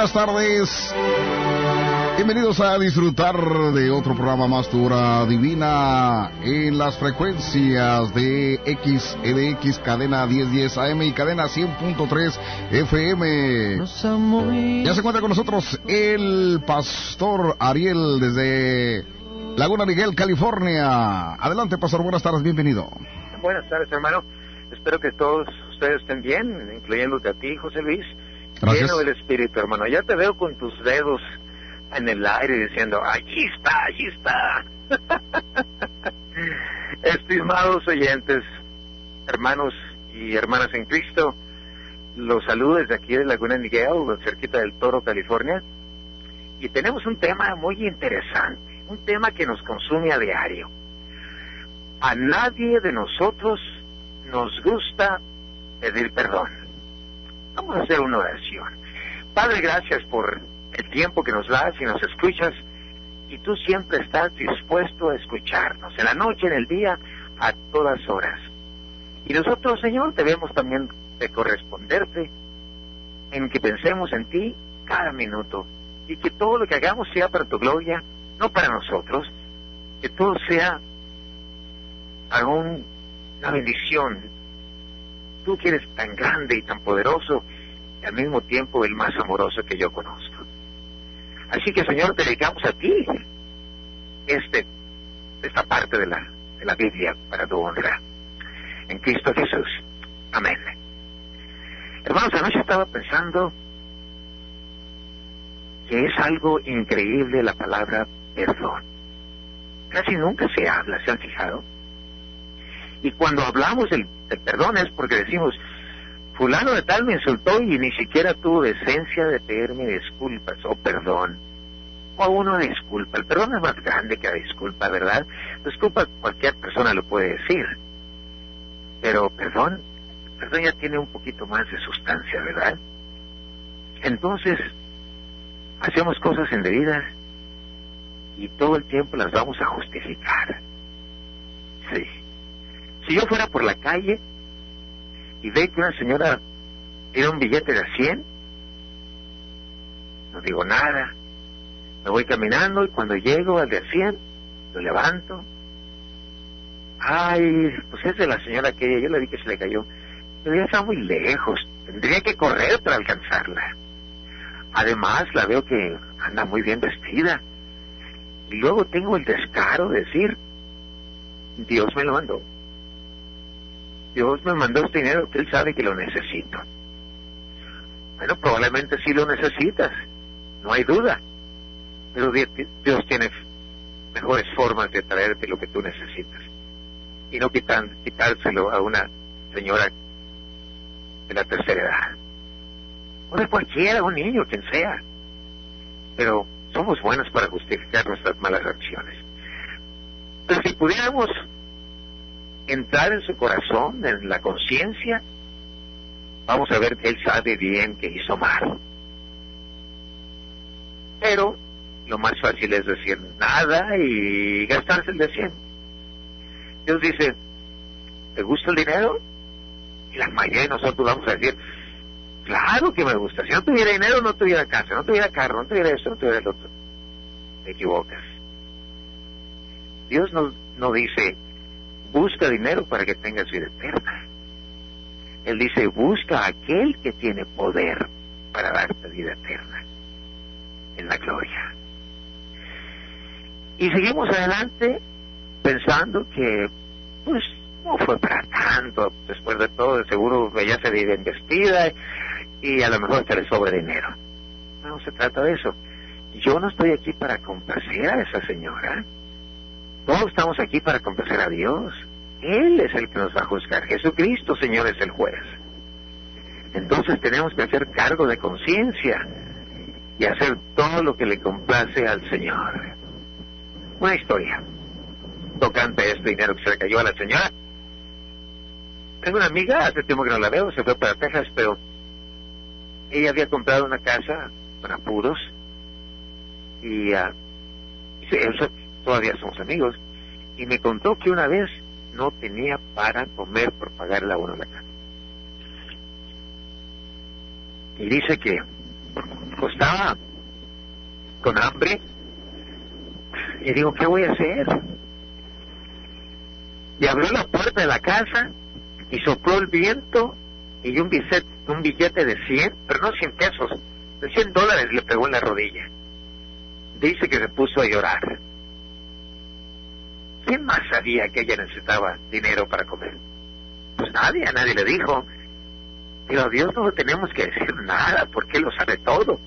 buenas tardes. Bienvenidos a disfrutar de otro programa más tu hora divina en las frecuencias de XEDX, cadena 1010 AM y cadena 100.3 FM. Ya se encuentra con nosotros el pastor Ariel desde Laguna Miguel, California. Adelante, pastor, buenas tardes, bienvenido. Buenas tardes, hermano. Espero que todos ustedes estén bien, incluyéndote a ti, José Luis. Lleno del espíritu, hermano. Ya te veo con tus dedos en el aire diciendo, allí está, allí está. Estimados oyentes, hermanos y hermanas en Cristo, los saludo desde aquí de Laguna Miguel, cerquita del Toro, California. Y tenemos un tema muy interesante, un tema que nos consume a diario. A nadie de nosotros nos gusta pedir perdón. Vamos a hacer una oración. Padre, gracias por el tiempo que nos das y nos escuchas. Y tú siempre estás dispuesto a escucharnos, en la noche, en el día, a todas horas. Y nosotros, Señor, debemos también de corresponderte en que pensemos en ti cada minuto y que todo lo que hagamos sea para tu gloria, no para nosotros, que todo sea aún una bendición. Tú que eres tan grande y tan poderoso y al mismo tiempo el más amoroso que yo conozco. Así que Señor, te dedicamos a ti este, esta parte de la, de la Biblia para tu honra. En Cristo Jesús. Amén. Hermanos, anoche estaba pensando que es algo increíble la palabra perdón. Casi nunca se habla, ¿se han fijado? Y cuando hablamos del, del perdón es porque decimos, fulano de tal me insultó y ni siquiera tuvo decencia de pedirme disculpas o perdón. O uno disculpa. El perdón es más grande que la disculpa, ¿verdad? Disculpa cualquier persona lo puede decir. Pero perdón, perdón ya tiene un poquito más de sustancia, ¿verdad? Entonces, hacemos cosas indebidas y todo el tiempo las vamos a justificar. Sí. Si yo fuera por la calle y ve que una señora tiene un billete de 100, no digo nada. Me voy caminando y cuando llego al de 100, lo levanto. Ay, pues es de la señora aquella, yo le vi que se le cayó. Pero ya está muy lejos, tendría que correr para alcanzarla. Además, la veo que anda muy bien vestida. Y luego tengo el descaro de decir, Dios me lo mandó. Dios me mandó este dinero que Él sabe que lo necesito. Bueno, probablemente sí lo necesitas, no hay duda. Pero Dios tiene mejores formas de traerte lo que tú necesitas. Y no quitan, quitárselo a una señora de la tercera edad. O de cualquiera, un niño, quien sea. Pero somos buenos para justificar nuestras malas acciones. Pero si pudiéramos entrar en su corazón, en la conciencia, vamos a ver que él sabe bien que hizo mal. Pero lo más fácil es decir nada y gastarse el de 100. Dios dice, ¿te gusta el dinero? Y la mayoría de nosotros vamos a decir, claro que me gusta. Si no tuviera dinero, no tuviera casa, no tuviera carro, no tuviera esto, no tuviera el otro. Te equivocas. Dios no, no dice, busca dinero para que tengas vida eterna. Él dice, busca a aquel que tiene poder para darte vida eterna en la gloria. Y seguimos adelante pensando que, pues, no fue para tanto. Después de todo, de seguro ella se vive vestida y a lo mejor se le sobra dinero. No se trata de eso. Yo no estoy aquí para complacer a esa señora. Todos estamos aquí para complacer a Dios. Él es el que nos va a juzgar. Jesucristo, Señor, es el juez. Entonces tenemos que hacer cargo de conciencia y hacer todo lo que le complace al Señor. Una historia tocante este dinero que se le cayó a la señora. Tengo una amiga, hace tiempo que no la veo, se fue para Texas, pero ella había comprado una casa con apuros y uh, todavía somos amigos y me contó que una vez no tenía para comer por pagar la uno la casa. Y dice que estaba con hambre y digo, ¿qué voy a hacer? Y abrió la puerta de la casa y sopló el viento y un billete, un billete de 100, pero no 100 pesos, de 100 dólares le pegó en la rodilla. Dice que se puso a llorar. ¿Quién más sabía que ella necesitaba dinero para comer? Pues nadie, nadie le dijo. Pero Dios no le tenemos que decir nada, porque Él lo sabe todo.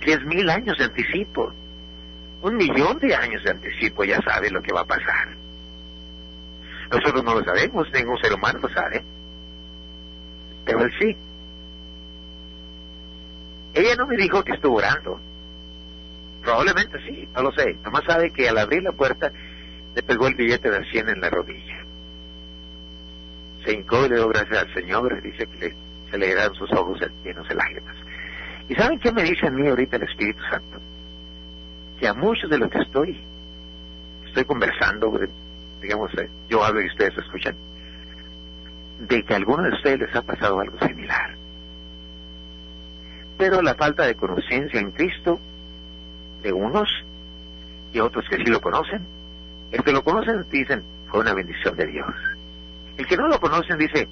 Diez mil años de anticipo, un millón de años de anticipo, ya sabe lo que va a pasar. Nosotros no lo sabemos, ningún ser humano lo sabe. Pero Él sí. Ella no me dijo que estuvo orando. Probablemente sí, no lo sé. Nomás sabe que al abrir la puerta le pegó el billete de 100 en la rodilla. Se hincó y le dio gracias al Señor. Dice que se le dieron sus ojos llenos de lágrimas. ¿Y saben qué me dice a mí ahorita el Espíritu Santo? Que a muchos de los que estoy, estoy conversando, digamos, eh, yo hablo y ustedes escuchan, de que a algunos de ustedes les ha pasado algo similar. Pero la falta de conciencia en Cristo de unos y otros que sí lo conocen, el que lo conocen dicen, fue una bendición de Dios. El que no lo conocen dice,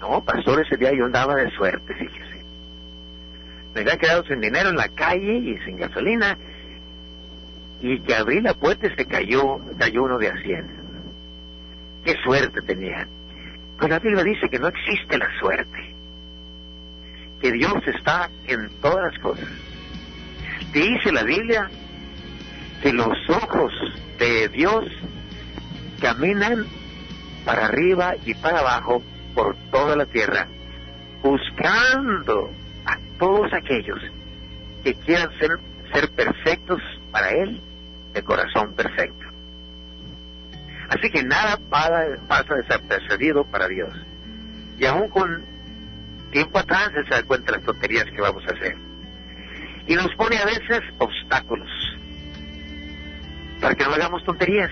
no, pastor, ese día yo andaba de suerte, fíjese. Me había quedado sin dinero en la calle y sin gasolina, y que abrí la puerta y se cayó, cayó uno de a Qué suerte tenía. Pero la Biblia dice que no existe la suerte, que Dios está en todas las cosas. Dice la Biblia que los ojos de Dios caminan para arriba y para abajo por toda la tierra, buscando a todos aquellos que quieran ser, ser perfectos para Él, de corazón perfecto. Así que nada pasa desapercibido para Dios. Y aún con tiempo atrás se da cuenta las tonterías que vamos a hacer. Y nos pone a veces obstáculos para que no hagamos tonterías.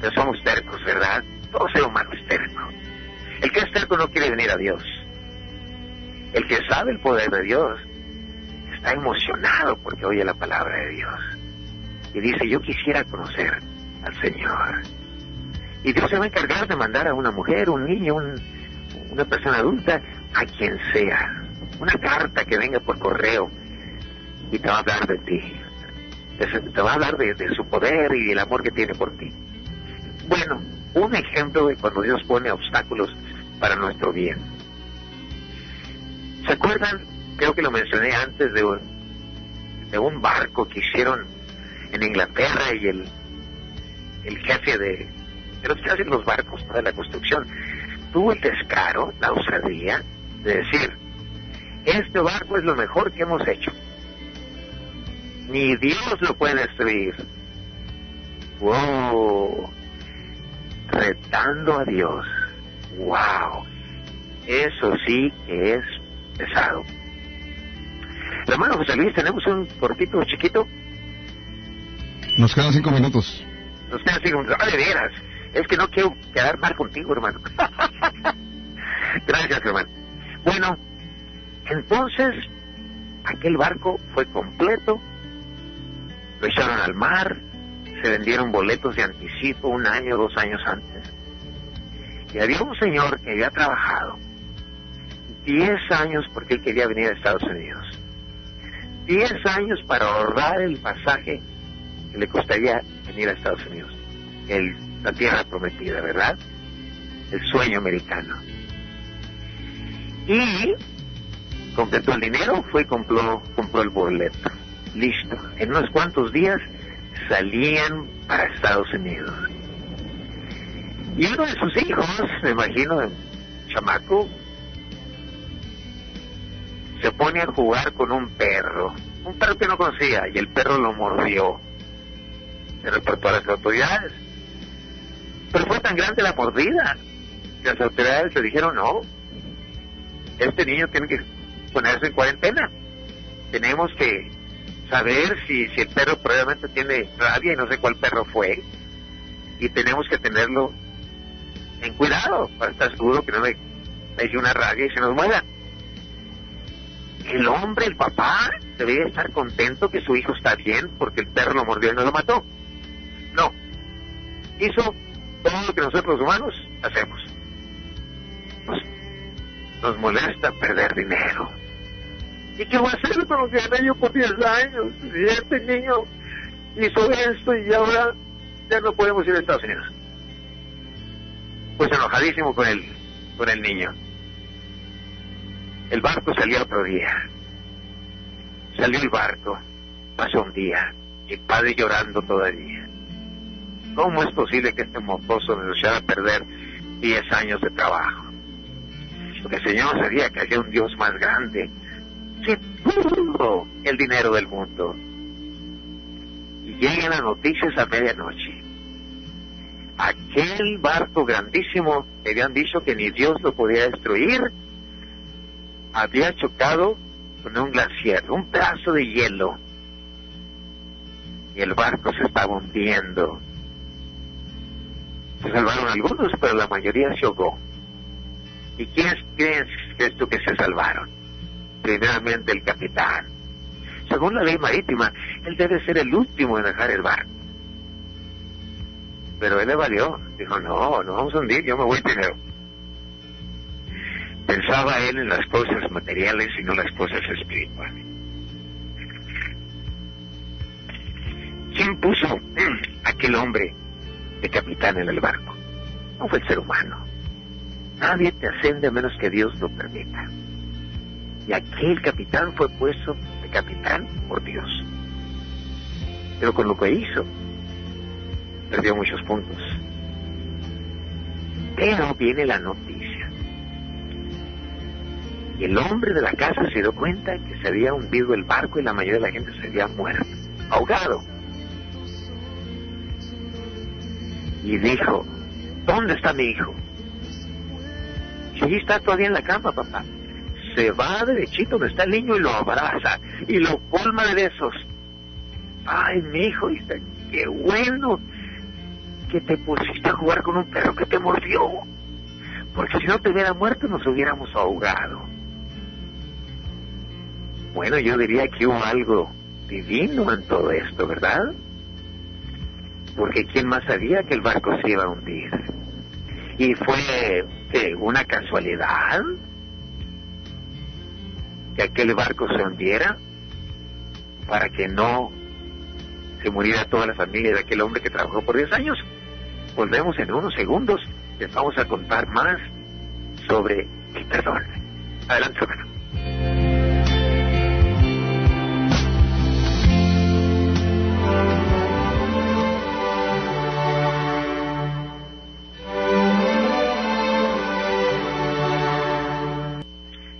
Pero somos tercos, ¿verdad? Todo ser humano es terco. El que es terco no quiere venir a Dios. El que sabe el poder de Dios está emocionado porque oye la palabra de Dios. Y dice, yo quisiera conocer al Señor. Y Dios se va a encargar de mandar a una mujer, un niño, una persona adulta, a quien sea. Una carta que venga por correo y te va a hablar de ti te va a hablar de, su poder y del amor que tiene por ti. Bueno, un ejemplo de cuando Dios pone obstáculos para nuestro bien. ¿Se acuerdan? Creo que lo mencioné antes de un, de un barco que hicieron en Inglaterra y el, el jefe de, de los que hacen los barcos para la construcción tuvo el descaro, la osadía de decir, este barco es lo mejor que hemos hecho ni Dios lo puede destruir. ¡Wow! Retando a Dios. ¡Wow! Eso sí que es pesado. Hermano José Luis, tenemos un cortito chiquito. Nos quedan cinco minutos. Nos quedan cinco minutos. Ah, de veras. Es que no quiero quedar mal contigo, hermano. Gracias, hermano. Bueno, entonces, aquel barco fue completo, lo echaron al mar, se vendieron boletos de anticipo un año, dos años antes. Y había un señor que había trabajado 10 años porque él quería venir a Estados Unidos. 10 años para ahorrar el pasaje que le costaría venir a Estados Unidos. El, la tierra prometida, ¿verdad? El sueño americano. Y completó el dinero, fue y compró, compró el boleto listo. En unos cuantos días salían para Estados Unidos. Y uno de sus hijos, me imagino, chamaco, se pone a jugar con un perro, un perro que no conocía, y el perro lo mordió. Se reportó a las autoridades. Pero fue tan grande la mordida que las autoridades le dijeron, no, este niño tiene que ponerse en cuarentena. Tenemos que saber si, si el perro probablemente tiene rabia y no sé cuál perro fue. Y tenemos que tenerlo en cuidado para estar seguro que no le, le una rabia y se nos muera. el hombre, el papá, debería estar contento que su hijo está bien porque el perro lo mordió y no lo mató. No. Hizo todo lo que nosotros los humanos hacemos. Nos, nos molesta perder dinero. ¿Y qué voy a hacer con lo que gané yo por 10 años? Y este niño hizo esto y ahora ya no podemos ir a Estados Unidos. Pues enojadísimo con el, con el niño. El barco salió otro día. Salió el barco. Pasó un día. Y padre llorando todavía. ¿Cómo es posible que este mocoso nos echara a perder 10 años de trabajo? Porque el Señor sabía que había un Dios más grande que el dinero del mundo. Y llegan las noticias a medianoche. Aquel barco grandísimo, que habían dicho que ni Dios lo podía destruir, había chocado con un glaciar, un pedazo de hielo. Y el barco se estaba hundiendo. Se salvaron algunos, pero la mayoría se ahogó. ¿Y quiénes crees, crees tú que se salvaron? Primeramente el capitán. Según la ley marítima, él debe ser el último en dejar el barco. Pero él le valió. Dijo, no, no vamos a hundir, yo me voy primero. Pensaba él en las cosas materiales y no las cosas espirituales. ¿Quién puso aquel hombre de capitán en el barco? No fue el ser humano. Nadie te ascende a menos que Dios lo permita. Y aquel capitán fue puesto de capitán por Dios. Pero con lo que hizo, perdió muchos puntos. Pero viene la noticia. Y el hombre de la casa se dio cuenta que se había hundido el barco y la mayoría de la gente se había muerto, ahogado. Y dijo, ¿dónde está mi hijo? Y allí está todavía en la cama, papá. Se va derechito donde está el niño y lo abraza y lo colma de besos. Ay, mi hijo, qué bueno que te pusiste a jugar con un perro que te mordió. Porque si no te hubiera muerto nos hubiéramos ahogado. Bueno, yo diría que hubo algo divino en todo esto, ¿verdad? Porque ¿quién más sabía que el barco se iba a hundir? Y fue una casualidad que aquel barco se hundiera para que no se muriera toda la familia de aquel hombre que trabajó por 10 años. Volvemos en unos segundos, les vamos a contar más sobre el perdón. Adelante, hermano.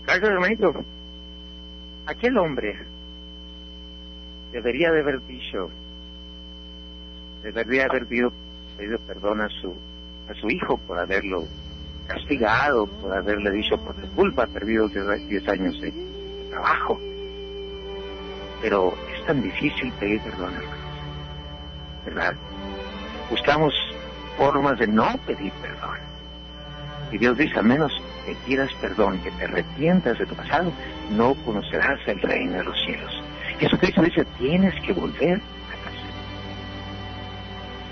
Gracias, hermanito. Aquel hombre debería de haber dicho, debería haber pedido, perdón a su, a su hijo por haberlo castigado, por haberle dicho por tu culpa, perdido 10 años de trabajo. Pero es tan difícil pedir perdón, hermanos. ¿Verdad? Buscamos formas de no pedir perdón. Y Dios dice, a menos que pidas perdón, que te arrepientas de tu pasado, no conocerás el reino de los cielos. Jesucristo dice, tienes que volver a casa.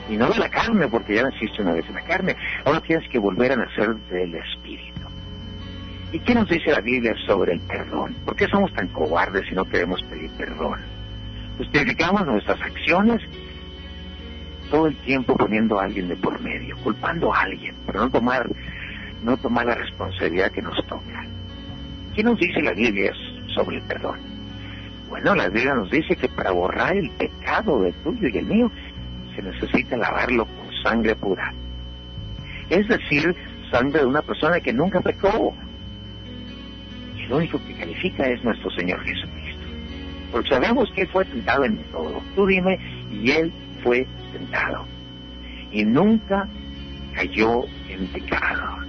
Y no de la carne, porque ya naciste una vez en la carne. Ahora tienes que volver a nacer del Espíritu. ¿Y qué nos dice la Biblia sobre el perdón? ¿Por qué somos tan cobardes si no queremos pedir perdón? Justificamos nuestras acciones todo el tiempo poniendo a alguien de por medio, culpando a alguien, pero no tomar no tomar la responsabilidad que nos toca. ¿Qué nos dice la Biblia sobre el perdón? Bueno, la Biblia nos dice que para borrar el pecado de tuyo y el mío, se necesita lavarlo con sangre pura. Es decir, sangre de una persona que nunca pecó. Y el único que califica es nuestro Señor Jesucristo. Porque sabemos que Él fue tentado en todo. Tú dime, y Él fue tentado. Y nunca cayó en pecado.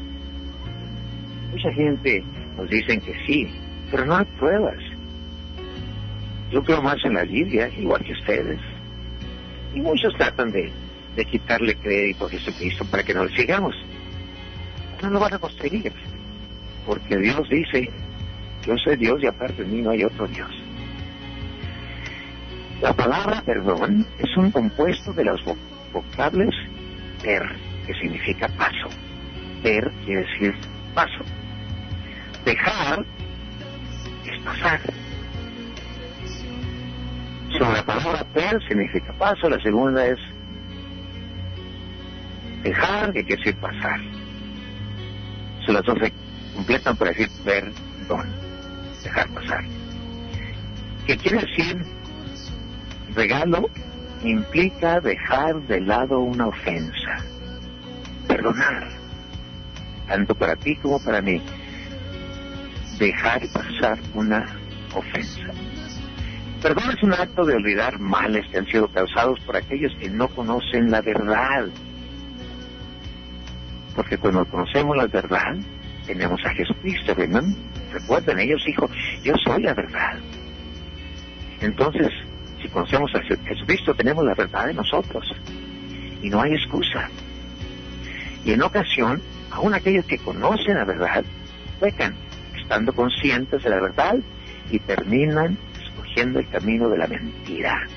Mucha gente nos dicen que sí, pero no hay pruebas. Yo creo más en la Biblia, igual que ustedes. Y muchos tratan de, de quitarle crédito a Jesucristo para que no le sigamos. No lo van a conseguir. Porque Dios dice Yo soy Dios y aparte de mí no hay otro Dios. La palabra perdón es un compuesto de los vocables per, que significa paso. Per quiere decir paso. Dejar es pasar. Sobre la palabra per significa paso, la segunda es dejar, que quiere decir pasar. Se las dos se completan para decir perdón, dejar pasar. ¿Qué quiere decir regalo? Implica dejar de lado una ofensa, perdonar, tanto para ti como para mí, dejar pasar una ofensa. Perdón es un acto de olvidar males que han sido causados por aquellos que no conocen la verdad. Porque cuando conocemos la verdad, tenemos a Jesucristo, ¿verdad? Recuerden, ellos dijo, yo soy la verdad. Entonces, si conocemos a Jesucristo, tenemos la verdad de nosotros. Y no hay excusa. Y en ocasión, aún aquellos que conocen la verdad, pecan, estando conscientes de la verdad y terminan escogiendo el camino de la mentira,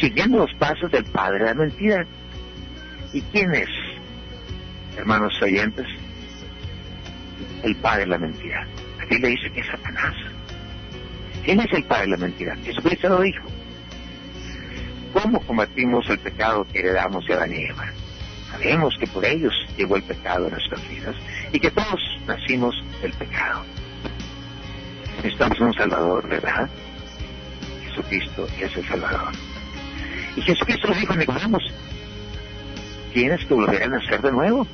siguiendo los pasos del padre de la mentira. ¿Y quién es, hermanos oyentes? El padre de la mentira. Aquí le dice que es Satanás. ¿Quién es el padre de la mentira? Jesucristo lo dijo. ¿Cómo combatimos el pecado que heredamos de Adán y Eva? Sabemos que por ellos llegó el pecado a nuestras vidas y que todos nacimos del pecado. Estamos un Salvador, ¿verdad? Jesucristo es el Salvador. Y Jesucristo nos dijo, Nicodemos, tienes que volver a nacer de nuevo.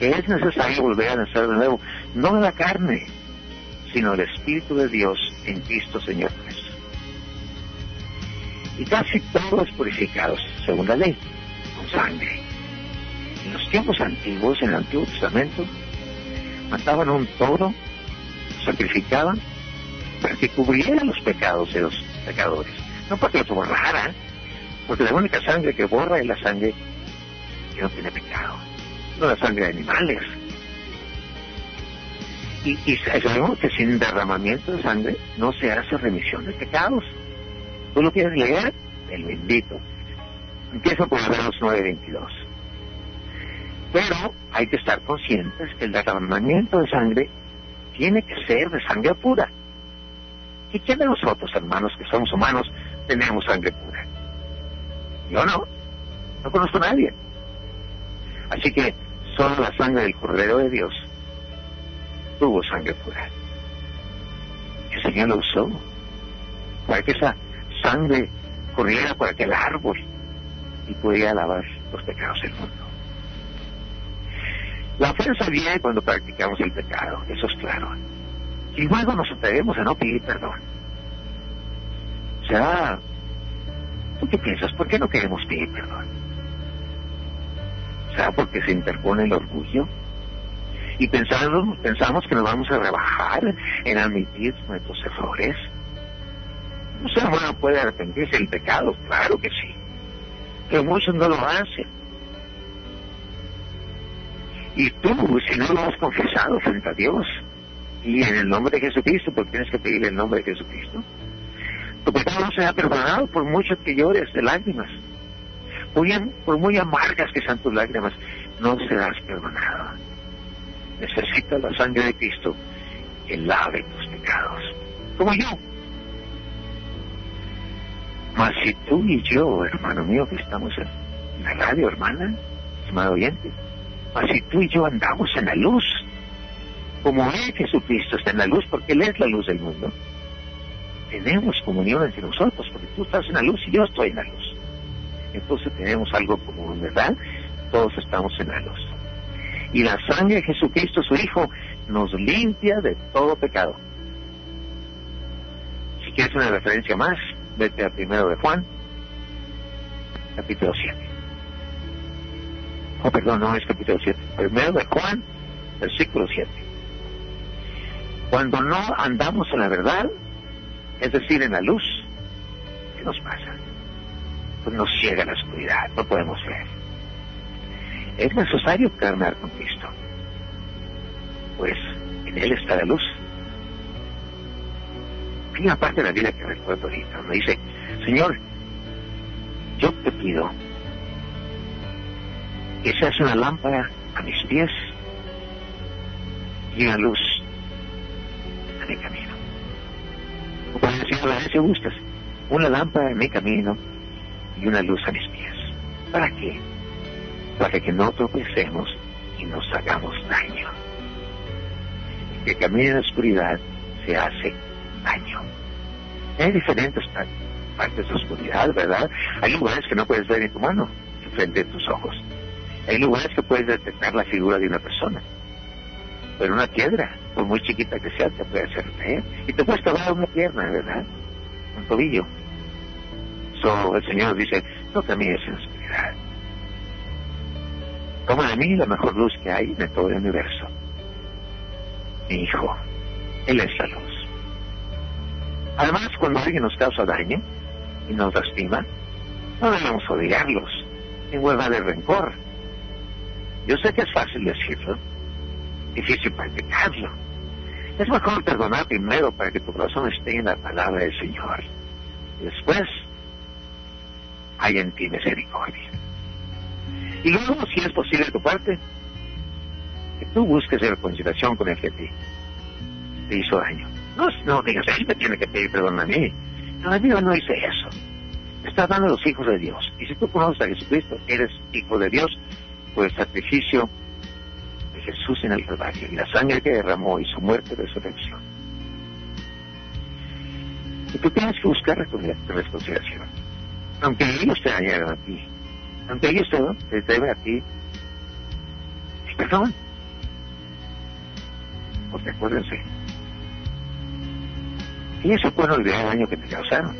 Es necesario volver a nacer de nuevo, no de la carne, sino del Espíritu de Dios en Cristo Señor nuestro. Y casi todos purificados, según la ley, sangre. En los tiempos antiguos, en el Antiguo Testamento, mataban un toro, sacrificaban para que cubriera los pecados de los pecadores. No para que los borrara, porque la única sangre que borra es la sangre que no tiene pecado, no la sangre de animales. Y, y sabemos que sin derramamiento de sangre no se hace remisión de pecados. ¿Tú lo quieres leer? El bendito. Empiezo por Hebreos 9:22. Pero hay que estar conscientes que el derramamiento de sangre tiene que ser de sangre pura. ¿Y quién de nosotros, hermanos, que somos humanos, tenemos sangre pura? Yo no. No conozco a nadie. Así que solo la sangre del Cordero de Dios tuvo sangre pura. El Señor lo usó para que esa sangre corriera por aquel árbol y pudiera lavar los pecados del mundo. La ofensa viene cuando practicamos el pecado, eso es claro. Y luego nos atrevemos a no pedir perdón. O sea, ¿tú qué piensas? ¿Por qué no queremos pedir perdón? O sea, porque se interpone el orgullo. Y pensamos, que nos vamos a rebajar en admitir nuestros errores. Un ser humano puede arrepentirse del pecado, claro que sí. Pero muchos no lo hacen. Y tú, si no lo has confesado frente a Dios, y en el nombre de Jesucristo, porque tienes que pedir el nombre de Jesucristo, tu pecado no será perdonado por mucho que llores de lágrimas. Por, por muy amargas que sean tus lágrimas, no serás perdonado. Necesitas la sangre de Cristo que lave tus pecados. Como yo. Mas si tú y yo, hermano mío, que estamos en la radio, hermana, estimado oyente, mas si tú y yo andamos en la luz, como Él, Jesucristo, está en la luz, porque Él es la luz del mundo, tenemos comunión entre nosotros, porque tú estás en la luz y yo estoy en la luz. Entonces tenemos algo común, ¿verdad? Todos estamos en la luz. Y la sangre de Jesucristo, su Hijo, nos limpia de todo pecado. Si quieres una referencia más, vete a primero de Juan, capítulo 7. Oh, perdón, no es capítulo 7. Primero de Juan, versículo 7. Cuando no andamos en la verdad, es decir, en la luz, ¿qué nos pasa? Pues nos ciega la oscuridad, no podemos ver. Es necesario caminar con Cristo. Pues En Él está la luz. Hay una parte de la vida que recuerdo ahorita, me dice, Señor, yo te pido que seas una lámpara a mis pies y una luz a mi camino. O para decirlo si gustas, una lámpara en mi camino y una luz a mis pies. ¿Para qué? Para que no tropecemos y nos hagamos daño. El que camina en la oscuridad se hace daño. Hay diferentes partes de oscuridad, ¿verdad? Hay lugares que no puedes ver en tu mano, frente de tus ojos. Hay lugares que puedes detectar la figura de una persona. Pero una piedra, por muy chiquita que sea, te puede hacer ver. Y te puedes tomar una pierna, ¿verdad? Un tobillo. So, el Señor dice, no camines en oscuridad. Toma de mí la mejor luz que hay de todo el universo. Mi hijo, Él es la luz. Además, cuando alguien nos causa daño y nos lastima, no debemos odiarlos, en huelga de rencor. Yo sé que es fácil decirlo, difícil practicarlo. Es mejor perdonar primero para que tu corazón esté en la palabra del Señor. Después hay en ti misericordia. Y luego, si es posible de tu parte, que tú busques reconciliación con el que te hizo daño. No, no digas, él me tiene que pedir perdón a mí. No, la Biblia no dice eso. Está hablando de los hijos de Dios. Y si tú conoces a Jesucristo, eres hijo de Dios por el sacrificio de Jesús en el Calvario y la sangre que derramó y su muerte de resurrección. Y tú tienes que buscar reconciliación. Aunque ellos te dañaron a ti, aunque ellos te, te deben a ti, perdón. Porque acuérdense, y eso puede olvidar el daño que te causaron.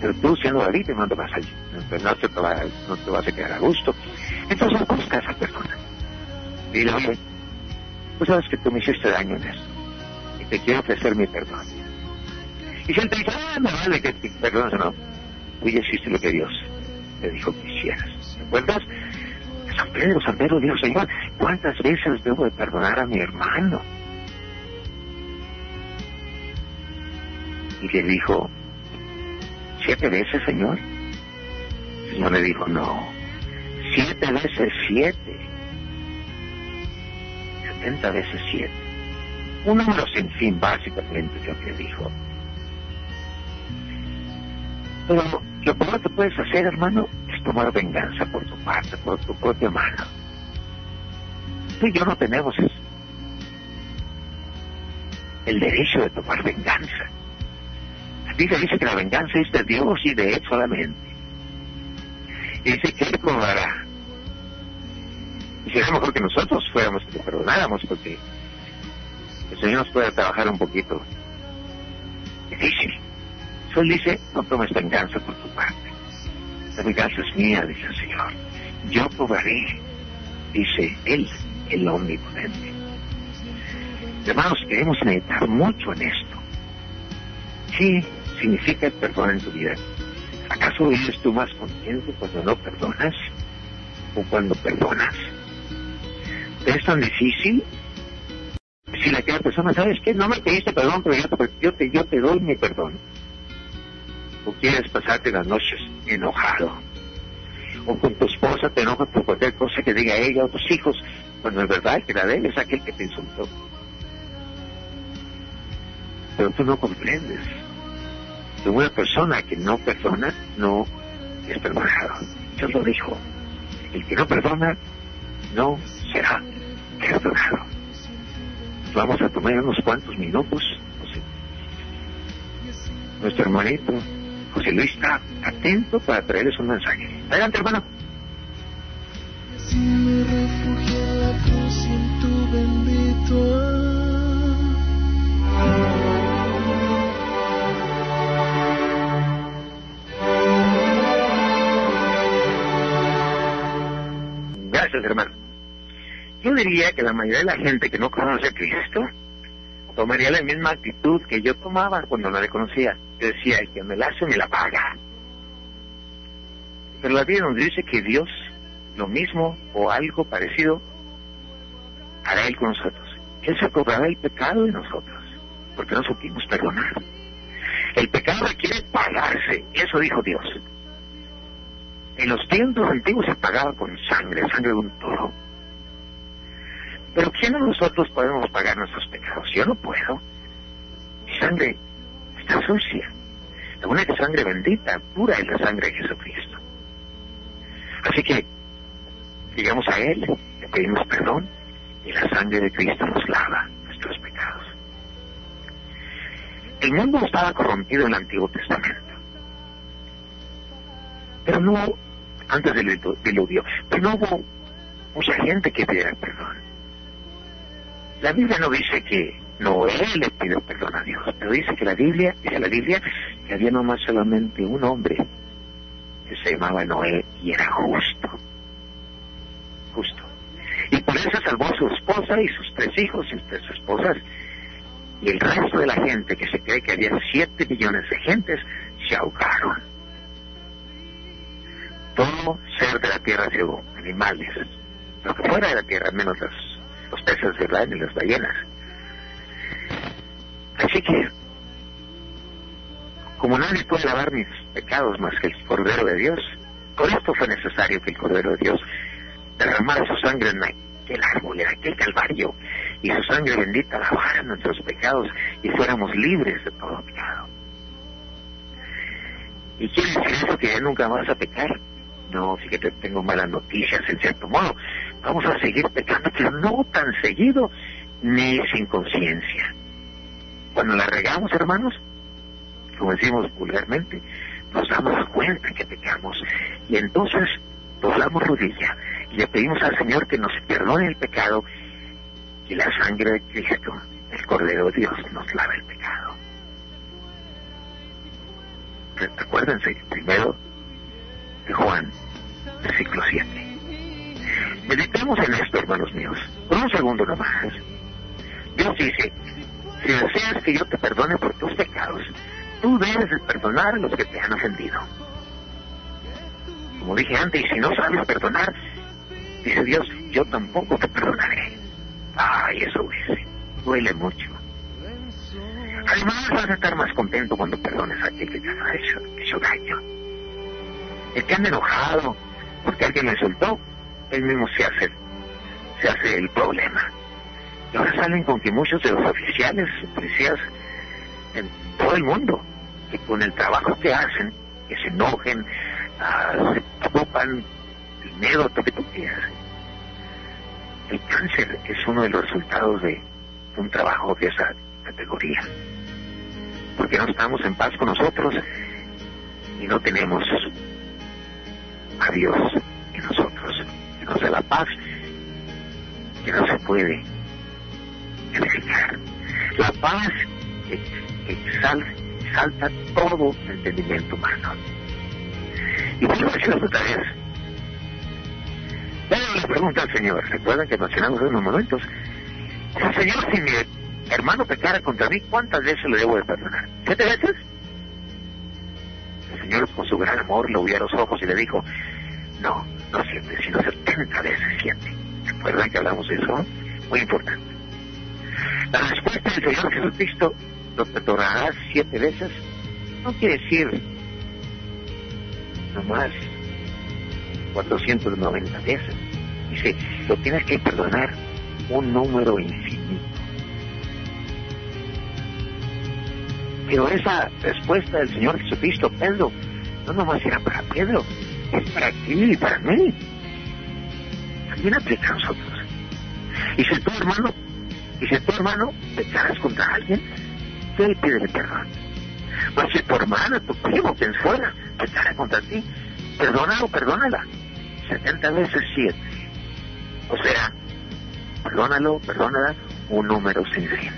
Pero tú siendo la víctima no te vas a, no te, va, no te vas a quedar a gusto. Entonces busca a esa persona. Dile, oye, tú sabes que tú me hiciste daño en esto. Y te quiero ofrecer mi perdón. Y si él te dice, ah, me vale que te perdones no. Tú ya hiciste lo que Dios te dijo que hicieras. ¿Te acuerdas? San Pedro, San Pedro dijo, Señor, ¿cuántas veces debo de perdonar a mi hermano? Y le dijo, ¿siete veces, Señor? El Señor le dijo, no, siete veces siete. Setenta veces siete. Un número sin fin, básicamente, lo que dijo. Pero lo primero que puedes hacer, hermano, es tomar venganza por tu parte, por tu propia mano. Tú y yo no tenemos el derecho de tomar venganza. Biblia dice que la venganza es de Dios y de Él solamente. Y dice que Él cobrará. Y sería mejor que nosotros fuéramos que perdonáramos, porque el Señor nos puede trabajar un poquito difícil. Él dice, no tomes venganza por tu parte. La venganza es mía, dice el Señor. Yo cobraré, dice Él, el omnipotente. Hermanos, queremos meditar mucho en esto. Sí, significa el perdón en tu vida. ¿Acaso vives tú más contento cuando no perdonas o cuando perdonas? ¿Es tan difícil? Si la aquella persona, ¿sabes qué? No me pediste perdón, pero yo te, yo te doy mi perdón. O quieres pasarte las noches enojado. O con tu esposa te enojas por cualquier cosa que diga ella o tus hijos, cuando es verdad que la de él es aquel que te insultó. Pero tú no comprendes que una persona que no perdona no es perdonado. Dios lo dijo. El que no perdona no será perdonado. Vamos a tomar unos cuantos minutos. Nuestro hermanito José Luis está atento para traerles un mensaje. Adelante, hermano. Diría que la mayoría de la gente que no conoce a Cristo tomaría la misma actitud que yo tomaba cuando no le conocía. Yo decía, el que me la hace me la paga. Pero la Biblia nos dice que Dios lo mismo o algo parecido hará Él con nosotros. Él se cobrará el pecado de nosotros, porque no supimos perdonar. El pecado requiere pagarse, eso dijo Dios. En los tiempos antiguos se pagaba con sangre, sangre de un toro. Pero ¿quién de nosotros podemos pagar nuestros pecados? Yo no puedo. Mi sangre está sucia. La única sangre bendita, pura, es la sangre de Jesucristo. Así que, llegamos a Él, le pedimos perdón y la sangre de Cristo nos lava nuestros pecados. El mundo estaba corrompido en el Antiguo Testamento. Pero no, antes del diluvio, pero no hubo mucha gente que pidiera perdón. La Biblia no dice que Noé le pidió perdón a Dios, pero dice que la Biblia, dice la Biblia, que había nomás solamente un hombre que se llamaba Noé y era justo. Justo. Y por eso salvó a su esposa y sus tres hijos y sus esposas. Y el resto de la gente, que se cree que había siete millones de gentes, se ahogaron. Todo ser de la tierra se ahogó, animales, lo que fuera de la tierra, menos los, los peces, ¿verdad? Y las ballenas. Así que, como nadie puede lavar mis pecados más que el Cordero de Dios, por esto fue necesario que el Cordero de Dios derramara su sangre en aquel árbol, en aquel calvario, y su sangre bendita lavara nuestros pecados y fuéramos libres de todo pecado. ¿Y quiere decir eso que ya nunca vas a pecar? No, fíjate, tengo malas noticias en cierto modo. Vamos a seguir pecando, pero no tan seguido ni sin conciencia. Cuando la regamos, hermanos, como decimos vulgarmente, nos damos cuenta que pecamos y entonces doblamos rodilla y le pedimos al Señor que nos perdone el pecado y la sangre de Cristo, el Cordero de Dios, nos lava el pecado. Recuérdense, primero de Juan, versículo 7. Meditemos en esto, hermanos míos, por un segundo nomás. Dios dice, si deseas que yo te perdone por tus pecados, tú debes de perdonar a los que te han ofendido. Como dije antes, si no sabes perdonar, dice Dios, yo tampoco te perdonaré. Ay, eso duele, duele mucho. Además vas a estar más contento cuando perdones a aquel que te ha hecho, hecho daño. El que anda enojado porque alguien le insultó, él mismo se hace, se hace el problema. Y ahora salen con que muchos de los oficiales, policías en todo el mundo, que con el trabajo que hacen, que se enojen, uh, se el miedo, todo lo que tú quieras. El cáncer es uno de los resultados de un trabajo de esa categoría. Porque no estamos en paz con nosotros y no tenemos a Dios que nos da la paz que no se puede edificar. La paz exalta, todo entendimiento humano. Y vuelvo a decir otra vez. Bueno, le pregunta al Señor, recuerdan que mencionamos en unos momentos, el Señor, si mi hermano pecara contra mí, ¿cuántas veces le debo de perdonar? ¿Siete veces? El Señor con su gran amor le hubiera los ojos y le dijo, no, no siete, sino setenta veces siete. ¿Recuerdan que hablamos de eso? Muy importante. La respuesta del Señor Jesucristo lo perdonarás siete veces no quiere decir nomás 490 veces. Dice, lo tienes que perdonar un número infinito. Pero esa respuesta del Señor Jesucristo, Pedro, no nomás era para Pedro, es para ti y para mí. También aplica a nosotros. Y si tu hermano, y si tu hermano pecaras contra alguien, ¿qué le pide perdón? Pues si tu hermana, tu primo, quien fuera, pecara contra ti, perdónalo, perdónala. 70 veces 7. O sea, perdónalo, perdónala, un número sin fin.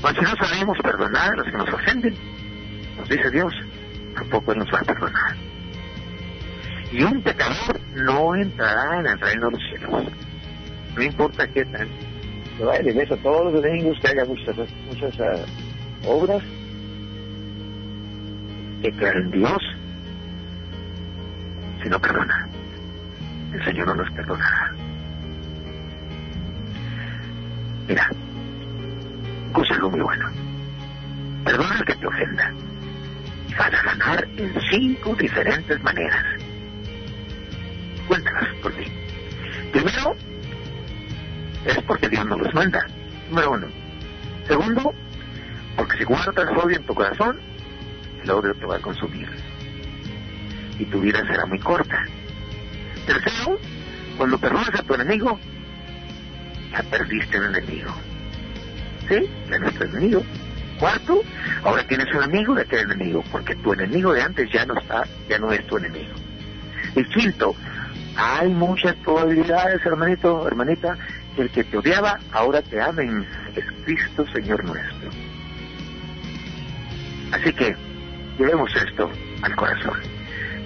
Pues si no sabemos perdonar a los que nos ofenden, nos dice Dios, tampoco Él nos va a perdonar. Y un pecador no entrará en el reino de los cielos. No importa qué tan. Que vaya de iglesia todos los domingos, que haga muchas, muchas uh, obras, que en Dios, si no perdona, el Señor no nos perdonará. Mira, consejo muy bueno. Perdona que te ofenda. Vas a ganar en cinco diferentes maneras. Cuéntalas por ti. Primero, es porque Dios nos los manda. Número uno. Segundo, porque si guardas odio en tu corazón, el odio te va a consumir. Y tu vida será muy corta. Tercero, cuando perdonas a tu enemigo, ya perdiste un enemigo. ¿Sí? De nuestro enemigo. Cuarto, ahora tienes un amigo de aquel enemigo, porque tu enemigo de antes ya no está, ya no es tu enemigo. Y quinto, hay muchas probabilidades, hermanito, hermanita, que el que te odiaba ahora te amen. Es Cristo Señor nuestro. Así que llevemos esto al corazón.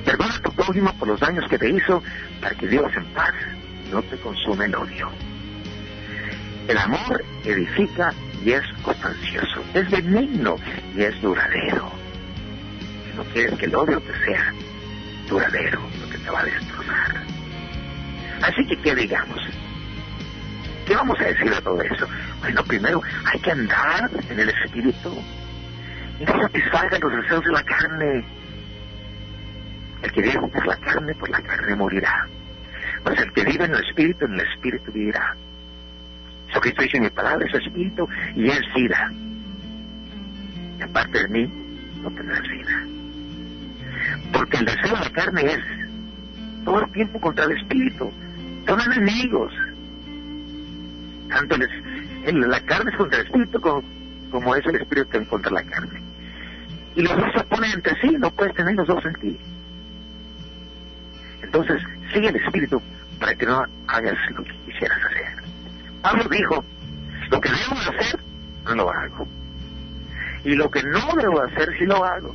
Perdona a tu prójimo por los daños que te hizo para que Dios en paz no te consume el odio. El amor edifica y es constancioso, es benigno y es duradero. Si no quieres que el odio te sea duradero, lo que te va a destrozar. Así que, ¿qué digamos? ¿Qué vamos a decir a todo eso? Bueno, primero hay que andar en el espíritu y no satisfaga los deseos de la carne. El que vive por la carne, por la carne morirá. Pues el que vive en el espíritu, en el espíritu vivirá. Jesucristo dice, mi palabra es espíritu y es vida. Y aparte de mí, no tendrás vida. Porque el deseo de la carne es todo el tiempo contra el espíritu. Son enemigos. Tanto la carne es contra el espíritu como, como es el espíritu contra la carne. Y los dos se oponen entre sí, no puedes tener los dos en ti. Entonces, sigue el espíritu para que no hagas lo que quisieras hacer. Pablo dijo, lo que debo hacer, no lo hago. Y lo que no debo hacer, sí lo hago.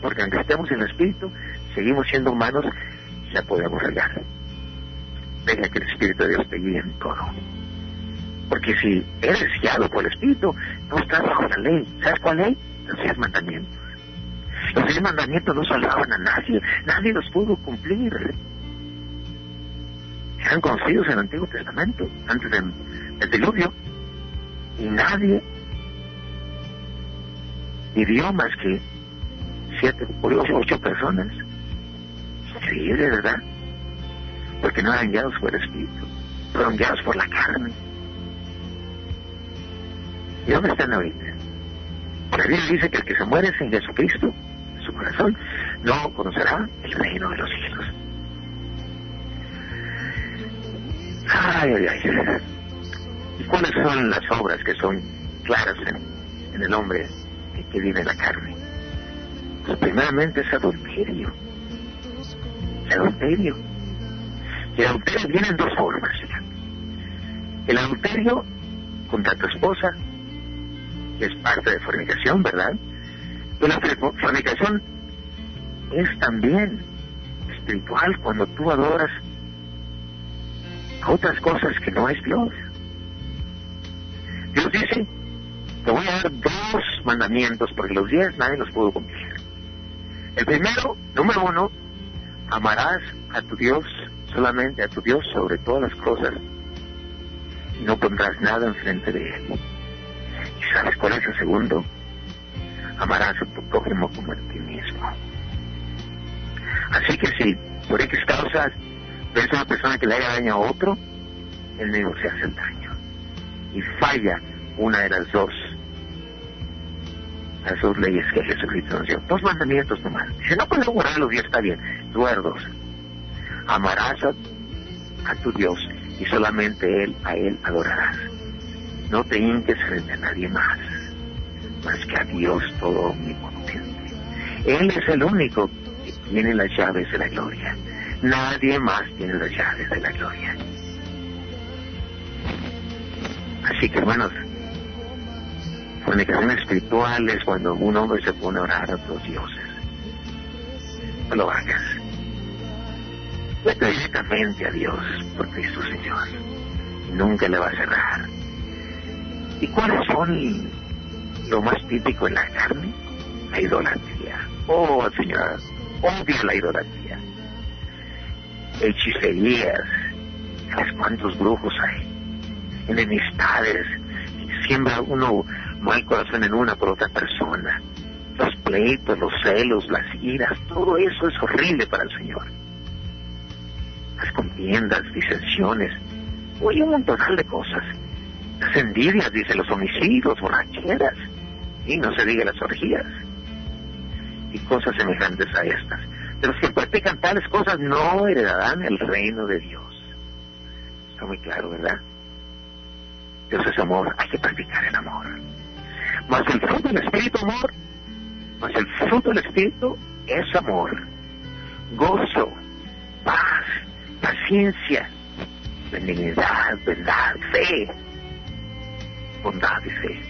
Porque aunque estemos en el espíritu, seguimos siendo humanos la podemos regar. Deja que el Espíritu de Dios te guíe en todo. Porque si eres guiado por el Espíritu, no estás bajo la ley. ¿Sabes cuál ley? Los diez mandamientos. Los diez mandamientos no salvaban a nadie. Nadie los pudo cumplir. Eran conocidos en el Antiguo Testamento, antes del, diluvio. Y nadie vivió más que siete o ocho personas. Increíble, ¿verdad? Porque no eran guiados por el Espíritu, fueron guiados por la carne. ¿Y dónde están ahorita? La Biblia dice que el que se muere sin Jesucristo, su corazón, no conocerá el reino de los cielos. Ay, ay, ay. ¿Y cuáles son las obras que son claras en, el hombre que, vive en la carne? Pues primeramente es adulterio. El adulterio. Y el adulterio viene en dos formas. El adulterio contra tu esposa que es parte de fornicación, ¿verdad? Pero la fornicación es también espiritual cuando tú adoras a otras cosas que no es Dios. Dios dice, te voy a dar dos mandamientos porque los diez nadie los pudo cumplir. El primero, número uno, amarás a tu Dios, solamente a tu Dios sobre todas las cosas y no pondrás nada enfrente de Él. ¿Sabes cuál es el segundo? Amarás a tu prójimo como a ti mismo. Así que si por X causas ves a una persona que le haga daño a otro, el mismo se hace el daño. Y falla una de las dos. Las dos leyes que Jesucristo nos dio. Dos mandamientos nomás. Si no puedes guardar los días, está bien. Tú dos. Amarás a, a tu Dios y solamente Él, a Él adorarás. No te hinques frente a nadie más, más que a Dios todo omnipotente. Él es el único que tiene las llaves de la gloria. Nadie más tiene las llaves de la gloria. Así que hermanos, fornicación espiritual es cuando un hombre se pone a orar a otros dioses. No lo hagas. Directamente a Dios por Cristo Señor. Y nunca le va a cerrar. ¿Y cuáles son lo más típico en la carne? La idolatría. Oh, Señor, odia la idolatría. Hechicerías. ¿Sabes cuántos brujos hay? enemistades, siembra uno mal corazón en una por otra persona. Los pleitos, los celos, las iras, todo eso es horrible para el Señor. Las contiendas, disensiones, oye un montón de cosas. Las envidias, dice, los homicidios, borracheras, y no se diga las orgías, y cosas semejantes a estas. De los que practican tales cosas no heredarán el reino de Dios. Está muy claro, ¿verdad? Dios es amor, hay que practicar el amor. Mas el fruto del Espíritu, amor, mas el fruto del Espíritu es amor, gozo, paz, paciencia, benignidad, verdad, fe, bondad y fe.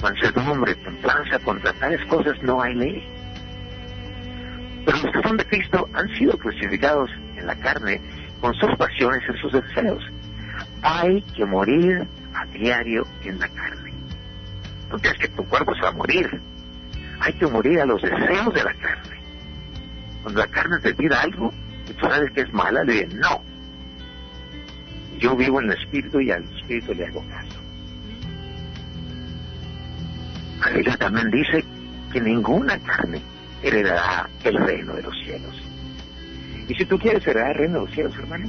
Mansedumbre, templanza, contra tales cosas no hay ley. Pero los que son de Cristo han sido crucificados en la carne con sus pasiones y sus deseos. Hay que morir a diario en la carne. No creas que tu cuerpo se va a morir. Hay que morir a los deseos de la carne. Cuando la carne te pida algo tú sabes que es mala, le dices no. Yo vivo en el espíritu y al espíritu le hago caso. La Biblia también dice que ninguna carne heredará el reino de los cielos. Y si tú quieres heredar el reino de los cielos, hermano,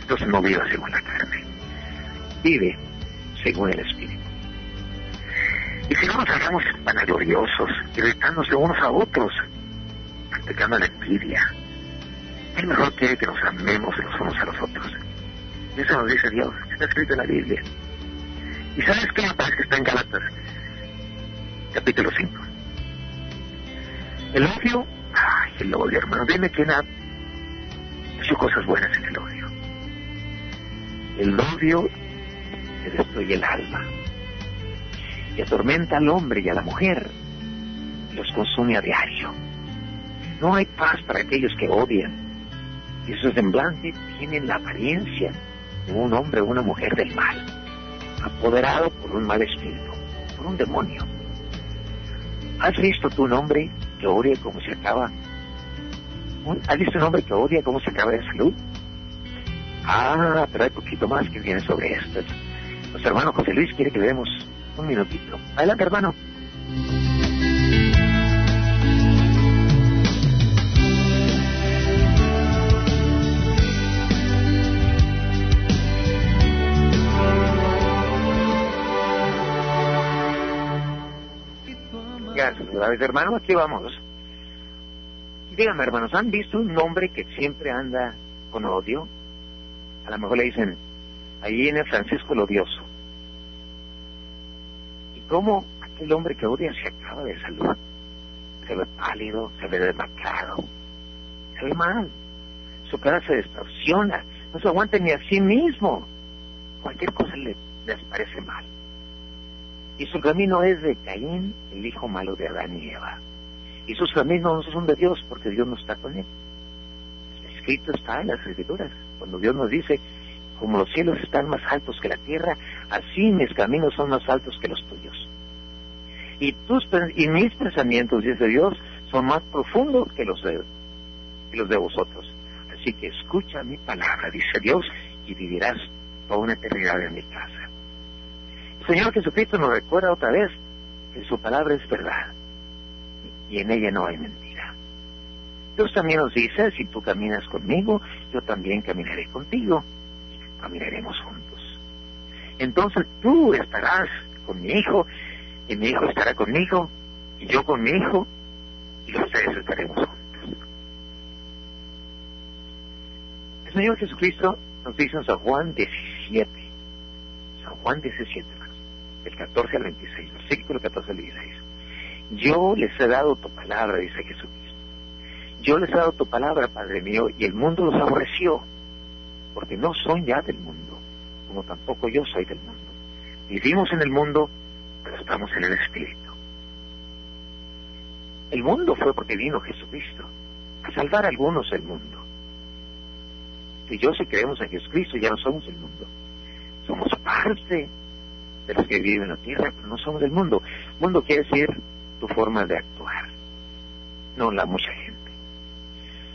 entonces no vivas según la carne. Vive según el Espíritu. Y si no nos hagamos vanagloriosos, irritándose unos a otros, practicando la envidia, es mejor que, que nos amemos los unos a los otros. Eso nos dice Dios, está escrito en la Biblia. ¿Y sabes qué me parece que está en Gálatas? Capítulo 5. El odio, ay, el odio, hermano, dime quién ha hecho cosas buenas en el odio. El odio se destruye el alma y atormenta al hombre y a la mujer los consume a diario. No hay paz para aquellos que odian y su semblante tienen la apariencia de un hombre o una mujer del mal, apoderado por un mal espíritu, por un demonio. ¿Has visto tu un hombre que odia como se acaba? ¿Has visto un hombre que odia cómo se acaba de salud? Ah, pero hay poquito más que viene sobre esto. Nuestro hermano José Luis quiere que le demos un minutito. Adelante, hermano. Gracias, hermano, aquí vamos. Díganme, hermanos, ¿han visto un hombre que siempre anda con odio? A lo mejor le dicen, ahí viene Francisco el odioso. ¿Y cómo aquel hombre que odia se acaba de salud? Se ve pálido, se ve demacrado, se ve mal. Su cara se distorsiona, no se aguanta ni a sí mismo. Cualquier cosa le, les parece mal. Y su camino es de Caín, el hijo malo de Adán y Eva. Y sus caminos no son de Dios porque Dios no está con él. Escrito está en las escrituras. Cuando Dios nos dice, como los cielos están más altos que la tierra, así mis caminos son más altos que los tuyos. Y, tus, y mis pensamientos, dice Dios, son más profundos que los, de, que los de vosotros. Así que escucha mi palabra, dice Dios, y vivirás toda una eternidad en mi casa. Señor Jesucristo nos recuerda otra vez que su palabra es verdad y en ella no hay mentira. Dios también nos dice, si tú caminas conmigo, yo también caminaré contigo. Caminaremos juntos. Entonces tú estarás con mi hijo, y mi hijo estará conmigo, y yo con mi hijo, y tres estaremos juntos. El Señor Jesucristo nos dice en San Juan 17, San Juan 17, del 14 al 26, versículo 14 al 16. Yo les he dado tu palabra, dice Jesucristo. Yo les he dado tu palabra, Padre mío, y el mundo los aborreció, porque no son ya del mundo, como tampoco yo soy del mundo. Vivimos en el mundo, pero estamos en el Espíritu. El mundo fue porque vino Jesucristo, a salvar a algunos del mundo. Si yo si creemos en Jesucristo, ya no somos el mundo. Somos parte de los que viven en la tierra, pero no somos del mundo. Mundo quiere decir tu forma de actuar, no la mucha gente.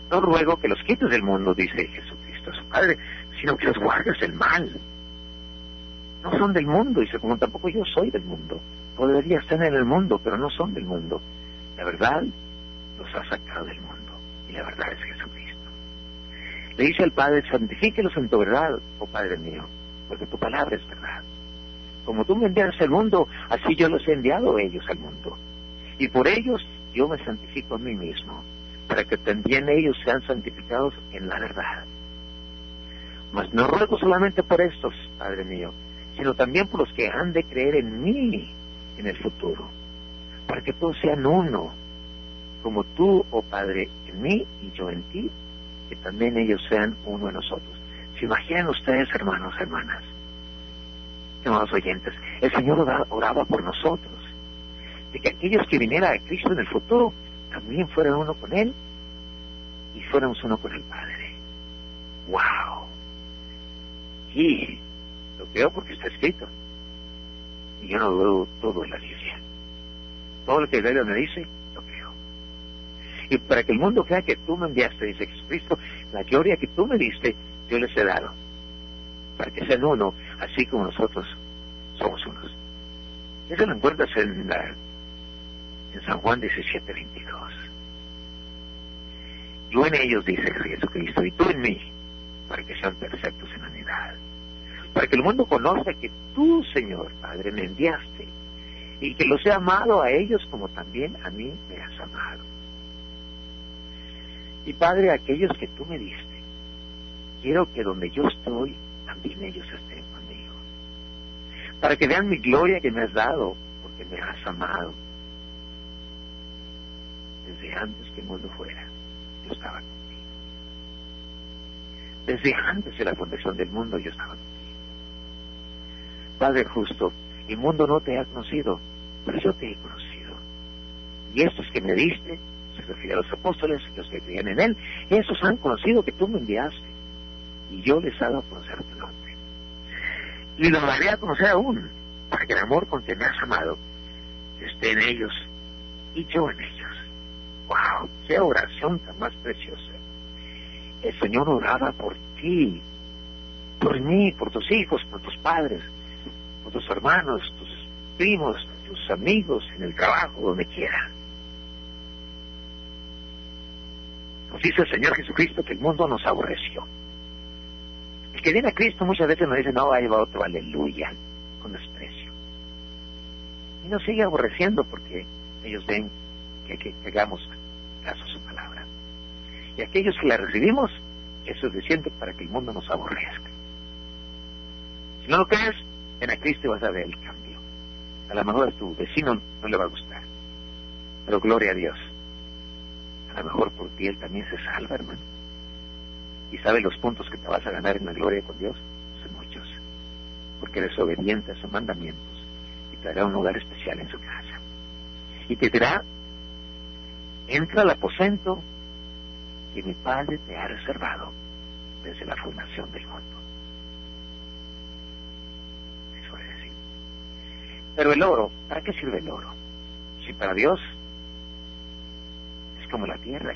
No ruego que los quites del mundo, dice Jesucristo a su Padre, sino que los guardes del mal. no son del mundo, dice, como tampoco yo soy del mundo. Podría estar en el mundo, pero no son del mundo. La verdad los ha sacado del mundo, y la verdad es Jesucristo. Le dice al Padre, santifíquelos en tu verdad, oh Padre mío, porque tu palabra es verdad. Como tú me enviaste al mundo, así yo los he enviado a ellos al mundo. Y por ellos yo me santifico a mí mismo, para que también ellos sean santificados en la verdad. Mas no ruego solamente por estos, Padre mío, sino también por los que han de creer en mí en el futuro, para que todos sean uno, como tú, oh Padre, en mí y yo en ti, que también ellos sean uno en nosotros. ¿Se imaginan ustedes, hermanos, hermanas, estimados oyentes? El Señor oraba por nosotros, de que aquellos que vinieran a Cristo en el futuro también fueran uno con Él y fuéramos uno con el Padre. ¡Wow! Y lo creo porque está escrito. Y yo no veo todo en la Biblia. Todo lo que Biblia me dice, lo creo. Y para que el mundo crea que tú me enviaste, dice Jesucristo, la gloria que tú me diste, yo les he dado. Para que sean uno, así como nosotros somos unos. Eso lo encuentras en, la, en San Juan 17, 22. Yo en ellos, dice Jesucristo, y tú en mí, para que sean perfectos en unidad para que el mundo conozca que tú, Señor Padre, me enviaste y que los he amado a ellos como también a mí me has amado. Y Padre, aquellos que tú me diste, quiero que donde yo estoy, también ellos estén conmigo. Para que vean mi gloria que me has dado, porque me has amado. Desde antes que el mundo fuera, yo estaba contigo. Desde antes de la fundación del mundo, yo estaba contigo. Padre justo, el mundo no te ha conocido, pero yo te he conocido. Y estos que me diste, se refiere a los apóstoles, los que creían en él, esos han conocido que tú me enviaste. Y yo les hago conocer tu nombre. Y lo daré a conocer aún, para que el amor con que me has amado esté en ellos y yo en ellos. ¡Wow! ¡Qué oración tan más preciosa! El Señor oraba por ti, por mí, por tus hijos, por tus padres, tus hermanos, tus primos, tus amigos, en el trabajo, donde quiera. Nos dice el Señor Jesucristo que el mundo nos aborreció. El que viene a Cristo muchas veces nos dice, no, ahí va otro, aleluya, con desprecio. Y nos sigue aborreciendo porque ellos ven que, que, hagamos caso a su palabra. Y aquellos que la recibimos, es suficiente para que el mundo nos aborrezca. Si no lo crees, en a Cristo vas a ver el cambio. A lo mejor a tu vecino no le va a gustar, pero gloria a Dios. A lo mejor por ti él también se salva, hermano. Y sabe los puntos que te vas a ganar en la gloria con Dios, son muchos, porque eres obediente a sus mandamientos y te dará un lugar especial en su casa. Y te dirá, entra al aposento que mi Padre te ha reservado desde la formación del mundo. Pero el oro, ¿para qué sirve el oro? Si para Dios es como la tierra.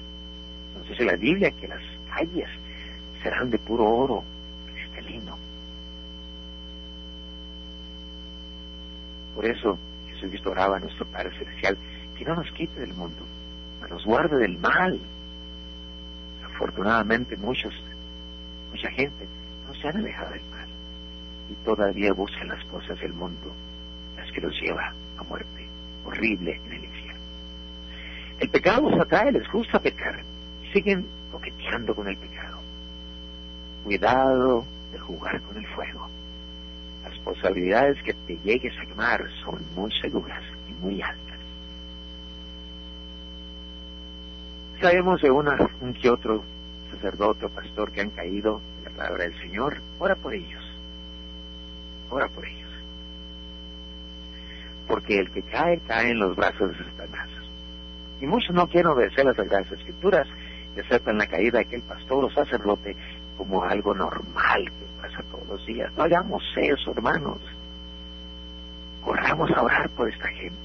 Entonces en la Biblia que las calles serán de puro oro cristalino. Por eso Jesucristo oraba a nuestro Padre Celestial que no nos quite del mundo, que nos guarde del mal. Afortunadamente muchos, mucha gente no se han alejado del mal y todavía buscan las cosas del mundo que los lleva a muerte horrible en el infierno. El pecado los atrae, les gusta pecar. Siguen coqueteando con el pecado. Cuidado de jugar con el fuego. Las posibilidades que te llegues a quemar son muy seguras y muy altas. Sabemos de una, un que otro sacerdote o pastor que han caído en la palabra del Señor. Ora por ellos. Ora por ellos porque el que cae, cae en los brazos de Satanás. Y muchos no quieren obedecer las Sagradas Escrituras y aceptan la caída de aquel pastor o sacerdote como algo normal que pasa todos los días. No hagamos eso, hermanos. Corramos a orar por esta gente.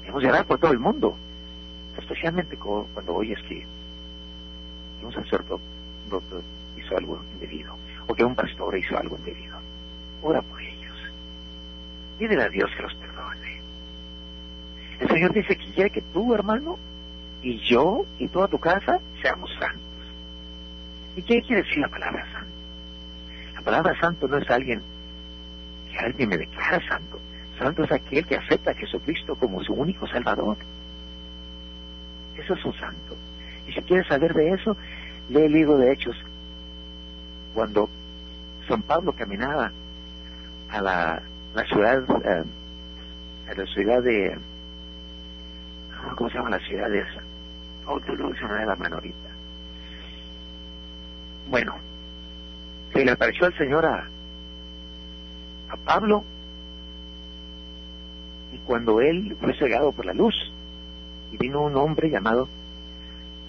Debemos orar por todo el mundo, especialmente cuando oyes que un sacerdote hizo algo indebido o que un pastor hizo algo indebido. ora por ellos. Pídele a Dios que los perdone. El Señor dice que quiere que tú, hermano, y yo y toda tu casa seamos santos. ¿Y qué quiere decir la palabra santo? La palabra santo no es alguien que alguien me declara santo. Santo es aquel que acepta a Jesucristo como su único Salvador. Eso es un santo. Y si quieres saber de eso, lee el libro de Hechos. Cuando San Pablo caminaba a la, ciudad, eh, a la ciudad de, ¿cómo se llama la ciudad de esa? Oh, tú lo de la mano. Bueno, se le apareció al Señor a, a Pablo. Y cuando él fue cegado por la luz y vino un hombre llamado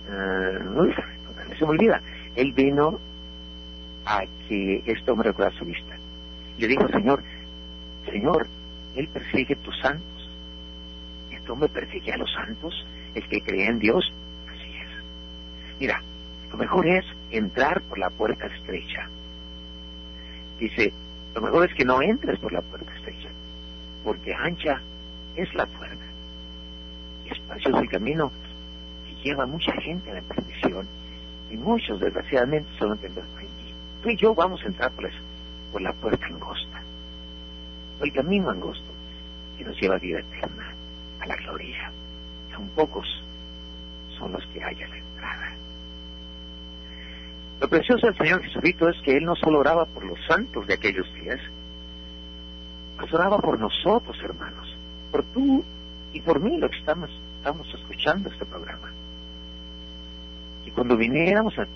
uh, se me olvida. Él vino a que este hombre recordara su vista le dijo Señor Señor él persigue tus santos. Este hombre persigue a los santos. El que cree en Dios así es mira lo mejor es entrar por la puerta estrecha dice lo mejor es que no entres por la puerta estrecha, porque ancha es la puerta y espacioso el camino que lleva mucha gente a la perdición y muchos desgraciadamente son entendidos allí. Tú y yo vamos a entrar por, por la puerta angosta, por el camino angosto que nos lleva a vida eterna, a la gloria. Son pocos son los que hay a la entrada. Lo precioso del Señor Jesucristo es que Él no solo oraba por los santos de aquellos días, pues oraba por nosotros, hermanos, por tú y por mí, lo que estamos, estamos escuchando este programa. Y cuando viniéramos a,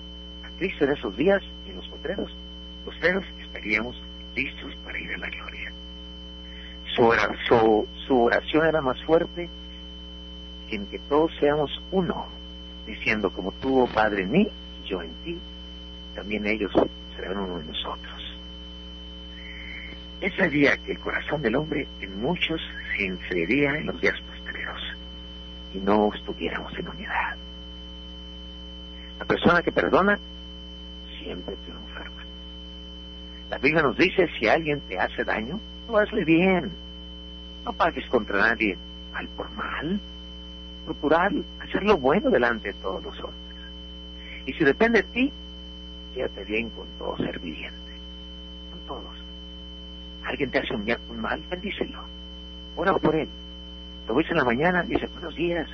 Cristo en esos días, en los potreros, los estaríamos listos para ir a la gloria. Su, oración era más fuerte en que todos seamos uno, diciendo como tú, oh Padre, en mí y yo en ti, también ellos serán uno de nosotros. Ese día que el corazón del hombre en muchos se enfriaría en los días posteriores y no estuviéramos en unidad. La persona que perdona siempre triunfa. La Biblia nos dice, si alguien te hace daño, no hazle bien. No pagues contra nadie mal por mal. Procurar hacer lo bueno delante de todos los hombres. Y si depende de ti, quédate bien con todo ser viviente, con todos. Alguien te hace un, mal, bendícelo. Ora por él. Lo ves en la mañana, dice, buenos días.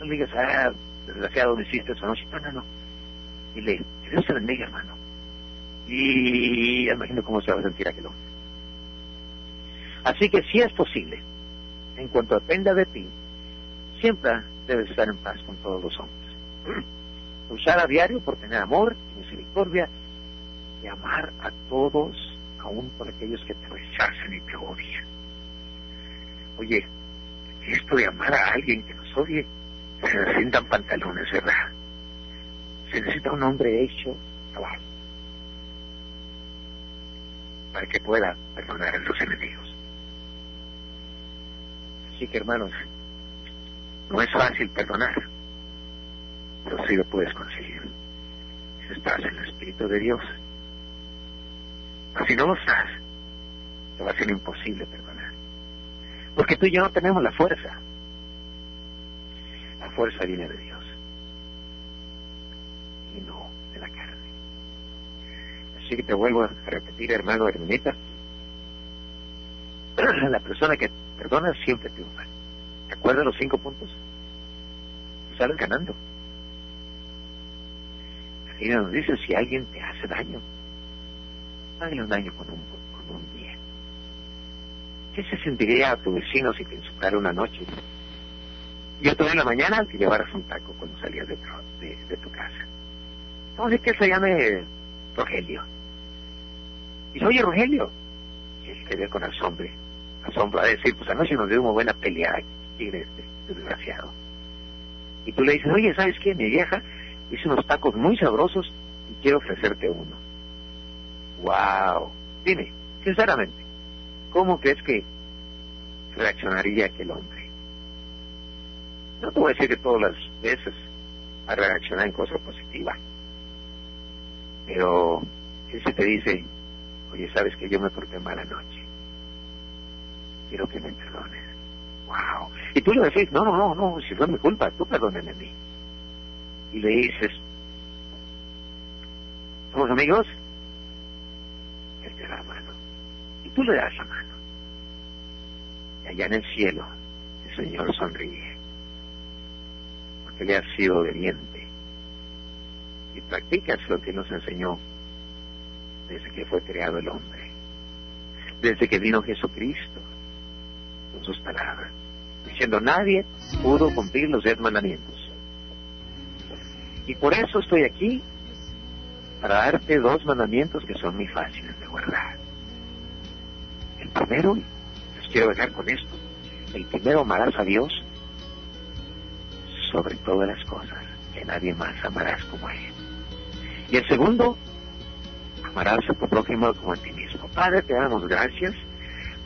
No le digas, ah, desgraciado, me hiciste esa noche. No, no, no. Dile, que Dios te bendiga, hermano. Y imagino cómo se va a sentir aquel hombre. Así que si es posible, en cuanto dependa de ti, siempre debes estar en paz con todos los hombres. Luchar a diario por tener amor y misericordia y amar a todos, aún por aquellos que te rechazan y te odian. Oye, esto de amar a alguien que nos odie, se necesitan pantalones, ¿verdad? Se necesita un hombre hecho cabal para que pueda perdonar a los enemigos. Así que hermanos, no es fácil perdonar pero sí lo puedes conseguir si estás en el Espíritu de Dios. Pero si no lo estás, te va a ser imposible perdonar. Porque tú y yo no tenemos la fuerza. La fuerza viene de Dios. Y no de la carne. Así que te vuelvo a repetir, hermano hermanita. La persona que perdona siempre triunfa. ¿Te acuerdas los cinco puntos? Sales ganando. Y nos dice, si alguien te hace daño, hágale un daño con un, con un bien. ¿Qué se sentiría a tu vecino si te insultara una noche? Y otro en la mañana te llevaras un taco cuando salías de, tu casa. Vamos a decir que se llame Rogelio. Y dice, oye Rogelio, y él te ve con asombro, asombro a decir, pues anoche nos dio una buena pelea aquí, este, desgraciado. Y tú le dices, oye, ¿sabes qué? Mi vieja hice unos tacos muy sabrosos y quiero ofrecerte uno. ¡Wow! Dime, sinceramente, ¿cómo crees que reaccionaría aquel hombre? No te voy a decir que todas las veces a reaccionar en cosa positiva, pero él se te dice, oye, Oye, sabes que yo me porté mala noche. Quiero que me perdones. Wow. Y tú le decís, no, no, no, no, si fue mi culpa, tú perdóname a mí. Y le dices, ¿somos amigos? Él te da la mano. Y tú le das la mano. Y allá en el cielo, el Señor sonríe. Porque le has sido obediente. Y practicas lo que nos enseñó desde que fue creado el hombre. Desde que vino Jesucristo con sus palabras. Diciendo, nadie pudo cumplir los diez mandamientos. Y por eso estoy aquí, para darte dos mandamientos que son muy fáciles de guardar. El primero, les quiero dejar con esto, el primero amarás a Dios sobre todas las cosas, que nadie más amarás como a Él. Y el segundo, amarás a tu prójimo como a ti mismo. Padre, te damos gracias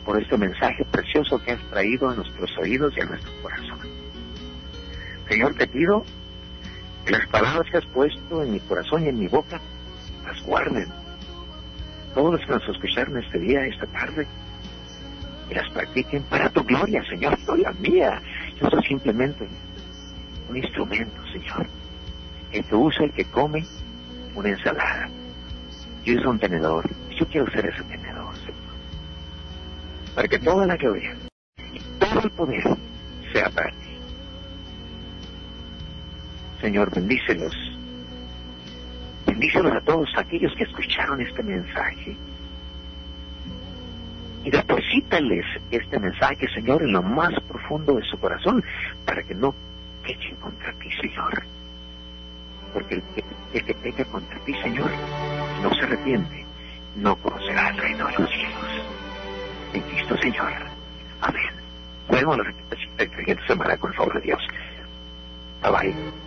por este mensaje precioso que has traído a nuestros oídos y a nuestro corazón. Señor, te pido las palabras que has puesto en mi corazón y en mi boca las guarden. Todos los que nos escucharon este día, esta tarde, y las practiquen para tu gloria, Señor, no la mía. Yo soy simplemente un instrumento, Señor. El que usa, el que come una ensalada. Yo soy un tenedor. Yo quiero ser ese tenedor, Señor. Para que toda la gloria y todo el poder sea para ti. Señor, bendícelos. Bendícelos a todos aquellos que escucharon este mensaje. Y deposítales este mensaje, Señor, en lo más profundo de su corazón, para que no pechen contra ti, Señor. Porque el que, el que peca contra ti, Señor, no se arrepiente, no conocerá el reino de los cielos. En Cristo, Señor. Amén. Vuelvo a la siguiente semana con el favor de Dios. Bye bye.